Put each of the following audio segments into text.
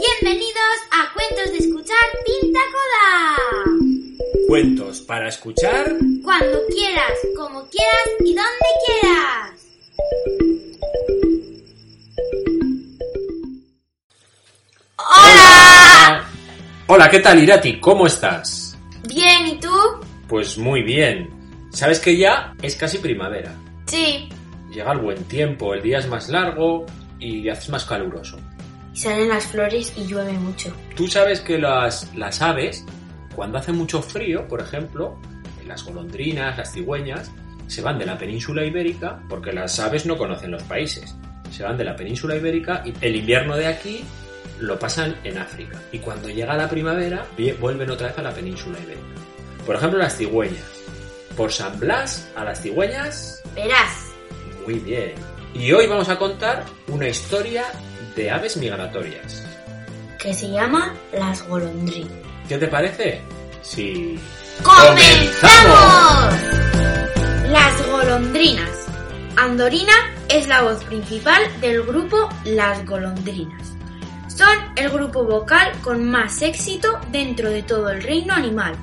Bienvenidos a Cuentos de Escuchar Pinta Coda. Cuentos para escuchar Cuando quieras, como quieras y donde quieras. ¡Hola! Hola, ¿qué tal Irati? ¿Cómo estás? Bien, ¿y tú? Pues muy bien. ¿Sabes que ya es casi primavera? Sí. Llega el buen tiempo, el día es más largo y hace más caluroso. Salen las flores y llueve mucho. Tú sabes que las, las aves, cuando hace mucho frío, por ejemplo, las golondrinas, las cigüeñas, se van de la península ibérica porque las aves no conocen los países. Se van de la península ibérica y el invierno de aquí lo pasan en África. Y cuando llega la primavera, vuelven otra vez a la península ibérica. Por ejemplo, las cigüeñas. Por San Blas, a las cigüeñas, Verás. muy bien. Y hoy vamos a contar una historia de aves migratorias. Que se llama Las Golondrinas. ¿Qué te parece? Sí. ¡Comenzamos! Las golondrinas. Andorina es la voz principal del grupo Las Golondrinas. Son el grupo vocal con más éxito dentro de todo el reino animal.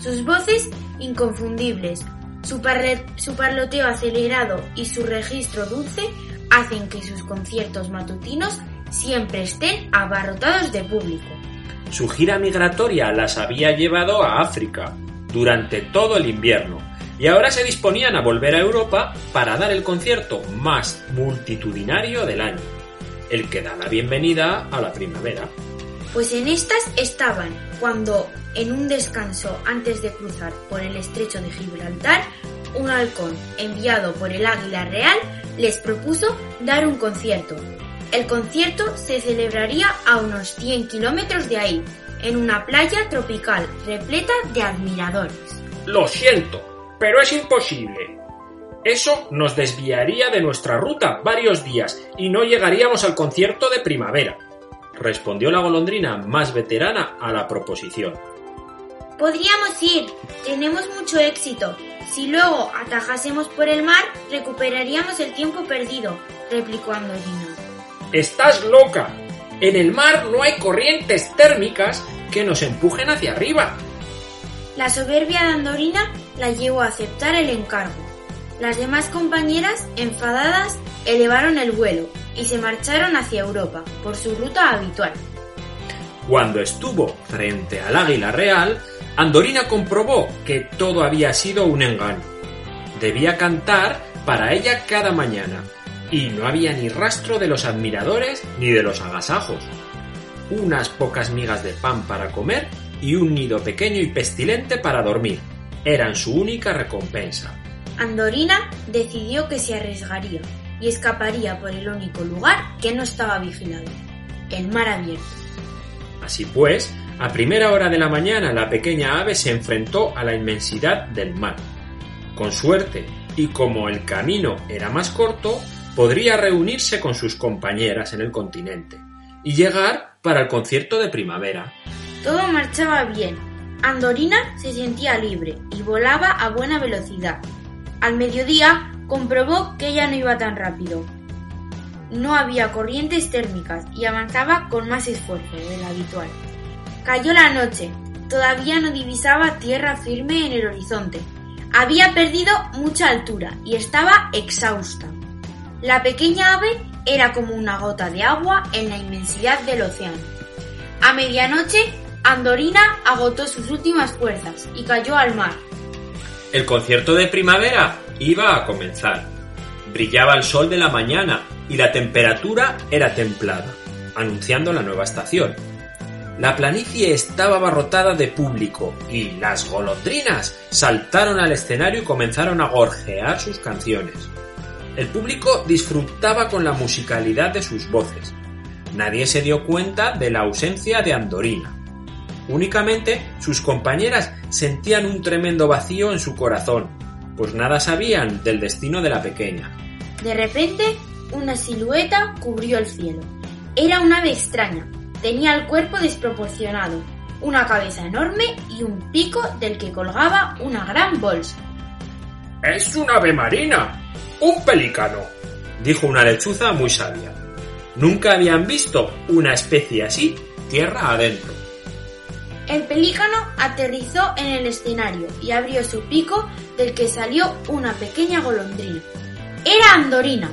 Sus voces inconfundibles, su, parle- su parloteo acelerado y su registro dulce hacen que sus conciertos matutinos siempre estén abarrotados de público. Su gira migratoria las había llevado a África durante todo el invierno y ahora se disponían a volver a Europa para dar el concierto más multitudinario del año, el que da la bienvenida a la primavera. Pues en estas estaban cuando, en un descanso antes de cruzar por el estrecho de Gibraltar, un halcón enviado por el Águila Real les propuso dar un concierto. El concierto se celebraría a unos 100 kilómetros de ahí, en una playa tropical repleta de admiradores. Lo siento, pero es imposible. Eso nos desviaría de nuestra ruta varios días y no llegaríamos al concierto de primavera, respondió la golondrina más veterana a la proposición. Podríamos ir, tenemos mucho éxito. Si luego atajásemos por el mar, recuperaríamos el tiempo perdido, replicó Andorina. ¡Estás loca! En el mar no hay corrientes térmicas que nos empujen hacia arriba. La soberbia de Andorina la llevó a aceptar el encargo. Las demás compañeras, enfadadas, elevaron el vuelo y se marcharon hacia Europa por su ruta habitual. Cuando estuvo frente al águila real, Andorina comprobó que todo había sido un engaño. Debía cantar para ella cada mañana, y no había ni rastro de los admiradores ni de los agasajos. Unas pocas migas de pan para comer y un nido pequeño y pestilente para dormir eran su única recompensa. Andorina decidió que se arriesgaría y escaparía por el único lugar que no estaba vigilado, el mar abierto. Así pues, a primera hora de la mañana la pequeña ave se enfrentó a la inmensidad del mar. Con suerte, y como el camino era más corto, podría reunirse con sus compañeras en el continente y llegar para el concierto de primavera. Todo marchaba bien. Andorina se sentía libre y volaba a buena velocidad. Al mediodía comprobó que ya no iba tan rápido. No había corrientes térmicas y avanzaba con más esfuerzo del habitual. Cayó la noche. Todavía no divisaba tierra firme en el horizonte. Había perdido mucha altura y estaba exhausta. La pequeña ave era como una gota de agua en la inmensidad del océano. A medianoche, Andorina agotó sus últimas fuerzas y cayó al mar. El concierto de primavera iba a comenzar. Brillaba el sol de la mañana y la temperatura era templada, anunciando la nueva estación. La planicie estaba abarrotada de público y las golondrinas saltaron al escenario y comenzaron a gorjear sus canciones. El público disfrutaba con la musicalidad de sus voces. nadie se dio cuenta de la ausencia de Andorina. Únicamente sus compañeras sentían un tremendo vacío en su corazón, pues nada sabían del destino de la pequeña. De repente, una silueta cubrió el cielo. Era un ave extraña. Tenía el cuerpo desproporcionado, una cabeza enorme y un pico del que colgaba una gran bolsa. Es un ave marina, un pelícano, dijo una lechuza muy sabia. Nunca habían visto una especie así tierra adentro. El pelícano aterrizó en el escenario y abrió su pico del que salió una pequeña golondrina. Era Andorina,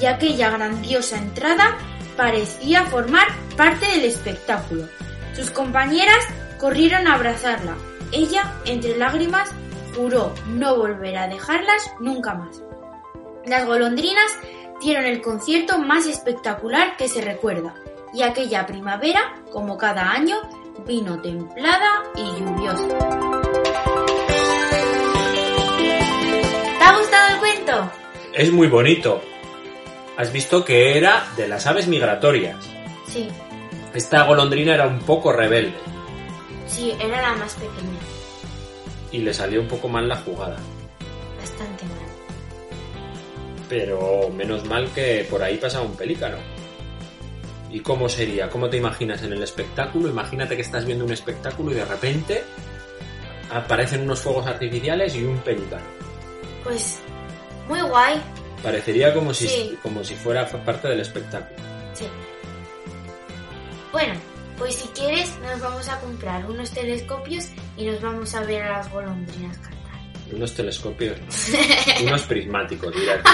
y aquella grandiosa entrada parecía formar parte del espectáculo. Sus compañeras corrieron a abrazarla. Ella, entre lágrimas, juró no volver a dejarlas nunca más. Las golondrinas dieron el concierto más espectacular que se recuerda, y aquella primavera, como cada año, vino templada y lluviosa. ¿Te ha gustado el cuento? Es muy bonito. Has visto que era de las aves migratorias. Sí, Esta golondrina era un poco rebelde sí, era la más pequeña, y le salió un poco mal la jugada. bastante mal. Pero menos mal que por ahí pasaba un pelícano. ¿Y cómo sería? ¿Cómo te imaginas en el espectáculo? Imagínate que estás viendo un espectáculo y de repente aparecen unos fuegos artificiales y un pelícano. Pues muy guay, Parecería como si, Sí. como si fuera parte del espectáculo. sí. Bueno, pues si quieres nos vamos a comprar unos telescopios y nos vamos a ver a las golondrinas cantar. Unos telescopios, no. unos prismáticos, dirás.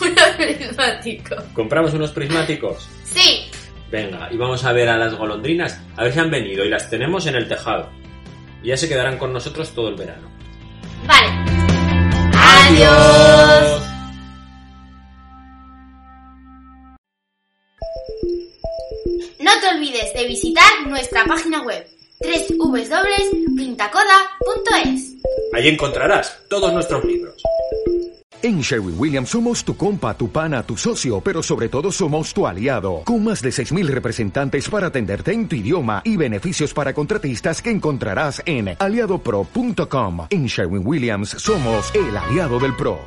Unos prismáticos. ¿Compramos unos prismáticos? Sí. Venga, y vamos a ver a las golondrinas, a ver si han venido y las tenemos en el tejado. Y ya se quedarán con nosotros todo el verano. Vale. Adiós. Olvides de visitar nuestra página web www.pintacoda.es. Allí encontrarás todos nuestros libros. En Sherwin Williams somos tu compa, tu pana, tu socio, pero sobre todo somos tu aliado, con más de 6.000 representantes para atenderte en tu idioma y beneficios para contratistas que encontrarás en aliadopro.com. En Sherwin Williams somos el aliado del PRO.